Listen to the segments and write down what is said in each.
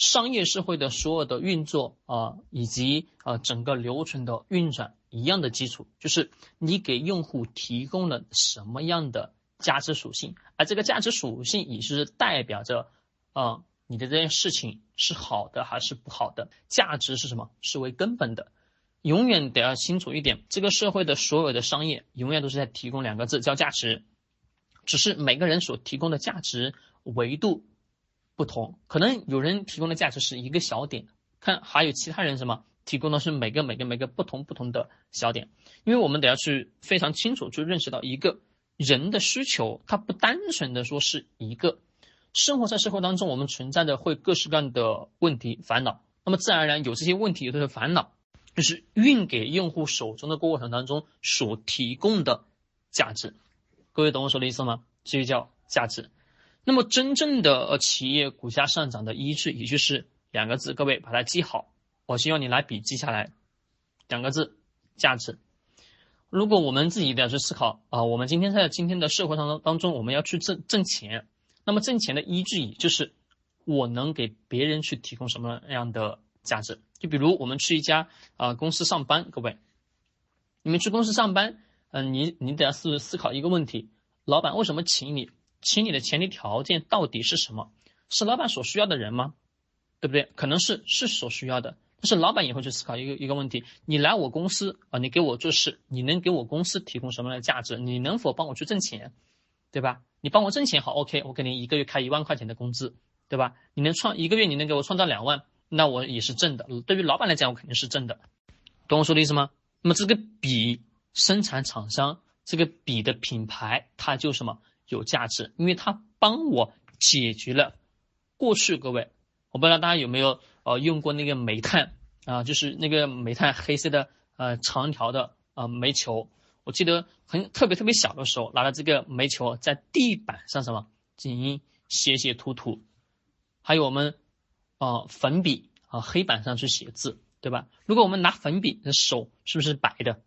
商业社会的所有的运作啊，以及呃整个流程的运转一样的基础，就是你给用户提供了什么样的价值属性，而这个价值属性也是代表着啊你的这件事情是好的还是不好的。价值是什么？是为根本的，永远得要清楚一点，这个社会的所有的商业永远都是在提供两个字，叫价值，只是每个人所提供的价值维度。不同，可能有人提供的价值是一个小点，看还有其他人什么提供的是每个每个每个不同不同的小点，因为我们得要去非常清楚去认识到一个人的需求，它不单纯的说是一个生活在社会当中，我们存在的会各式各样的问题烦恼，那么自然而然有这些问题有这些烦恼，就是运给用户手中的过程当中所提供的价值，各位懂我说的意思吗？这就叫价值。那么真正的企业股价上涨的依据，也就是两个字，各位把它记好。我希望你来笔记下来，两个字：价值。如果我们自己要去思考啊，我们今天在今天的社会当中当中，我们要去挣挣钱，那么挣钱的依据也就是我能给别人去提供什么样的价值。就比如我们去一家啊公司上班，各位，你们去公司上班，嗯，你你得要思思考一个问题：老板为什么请你？请你的前提条件到底是什么？是老板所需要的人吗？对不对？可能是是所需要的，但是老板也会去思考一个一个问题：你来我公司啊，你给我做事，你能给我公司提供什么样的价值？你能否帮我去挣钱？对吧？你帮我挣钱好，OK，我给你一个月开一万块钱的工资，对吧？你能创一个月你能给我创造两万，那我也是挣的。对于老板来讲，我肯定是挣的，懂我说的意思吗？那么这个比生产厂商，这个比的品牌，它就什么？有价值，因为它帮我解决了过去。各位，我不知道大家有没有呃用过那个煤炭啊，就是那个煤炭黑色的呃长条的呃煤球。我记得很特别特别小的时候，拿了这个煤球在地板上什么进行写写涂涂，还有我们啊粉笔啊黑板上去写字，对吧？如果我们拿粉笔，手是不是白的？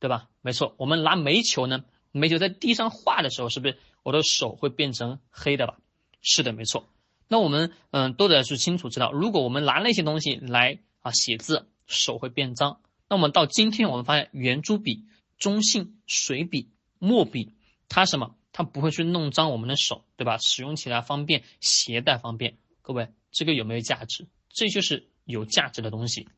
对吧？没错，我们拿煤球呢，煤球在地上画的时候，是不是？我的手会变成黑的吧？是的，没错。那我们嗯都得去清楚知道，如果我们拿那些东西来啊写字，手会变脏。那我们到今天，我们发现圆珠笔、中性水笔、墨笔，它什么？它不会去弄脏我们的手，对吧？使用起来方便，携带方便。各位，这个有没有价值？这就是有价值的东西。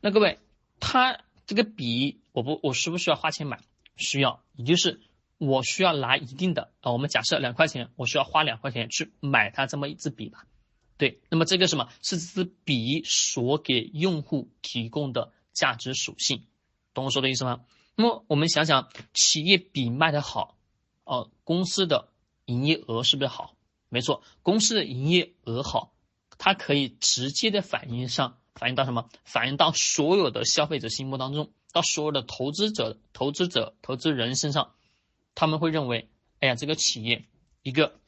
那各位，它这个笔，我不，我需不需要花钱买？需要，也就是。我需要拿一定的啊，我们假设两块钱，我需要花两块钱去买它这么一支笔吧，对，那么这个什么是这支笔所给用户提供的价值属性，懂我说的意思吗？那么我们想想，企业笔卖的好，哦，公司的营业额是不是好？没错，公司的营业额好，它可以直接的反映上，反映到什么？反映到所有的消费者心目当中，到所有的投资者、投资者、投资人身上。他们会认为，哎呀，这个企业一个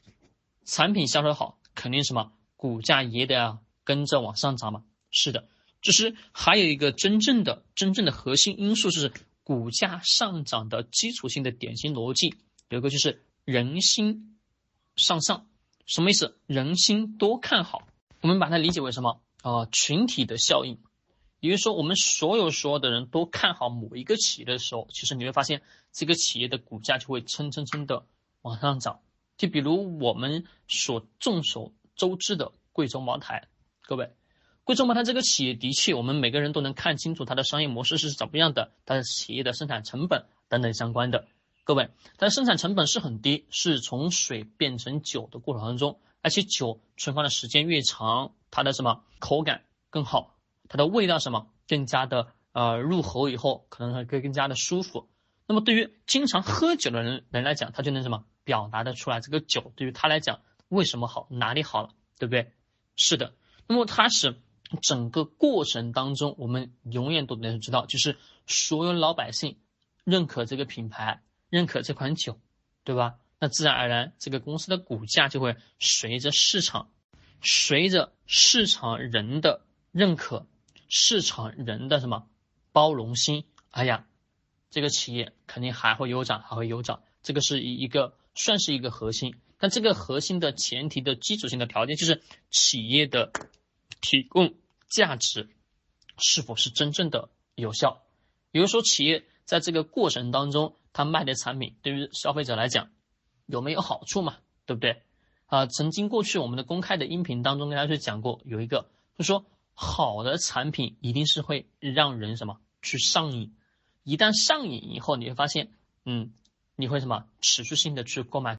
产品销售好，肯定什么股价也得要跟着往上涨嘛。是的，就是还有一个真正的真正的核心因素是股价上涨的基础性的典型逻辑，有个就是人心向上，什么意思？人心多看好，我们把它理解为什么啊？群体的效应。也就是说，我们所有所有的人都看好某一个企业的时候，其实你会发现这个企业的股价就会蹭蹭蹭的往上涨。就比如我们所众所周知的贵州茅台，各位，贵州茅台这个企业的确，我们每个人都能看清楚它的商业模式是怎么样的，它的企业的生产成本等等相关的。各位，它生产成本是很低，是从水变成酒的过程当中，而且酒存放的时间越长，它的什么口感更好。它的味道什么更加的呃入喉以后可能会更更加的舒服。那么对于经常喝酒的人人来讲，他就能什么表达的出来这个酒对于他来讲为什么好，哪里好了，对不对？是的。那么它是整个过程当中，我们永远都能知道，就是所有老百姓认可这个品牌，认可这款酒，对吧？那自然而然这个公司的股价就会随着市场，随着市场人的认可。市场人的什么包容心？哎呀，这个企业肯定还会有涨，还会有涨。这个是一一个算是一个核心，但这个核心的前提的基础性的条件就是企业的提供价值是否是真正的有效。比如说，企业在这个过程当中，他卖的产品对于消费者来讲有没有好处嘛？对不对？啊，曾经过去我们的公开的音频当中跟大家去讲过，有一个就说好的产品一定是会让人什么去上瘾，一旦上瘾以后，你会发现，嗯，你会什么持续性的去购买。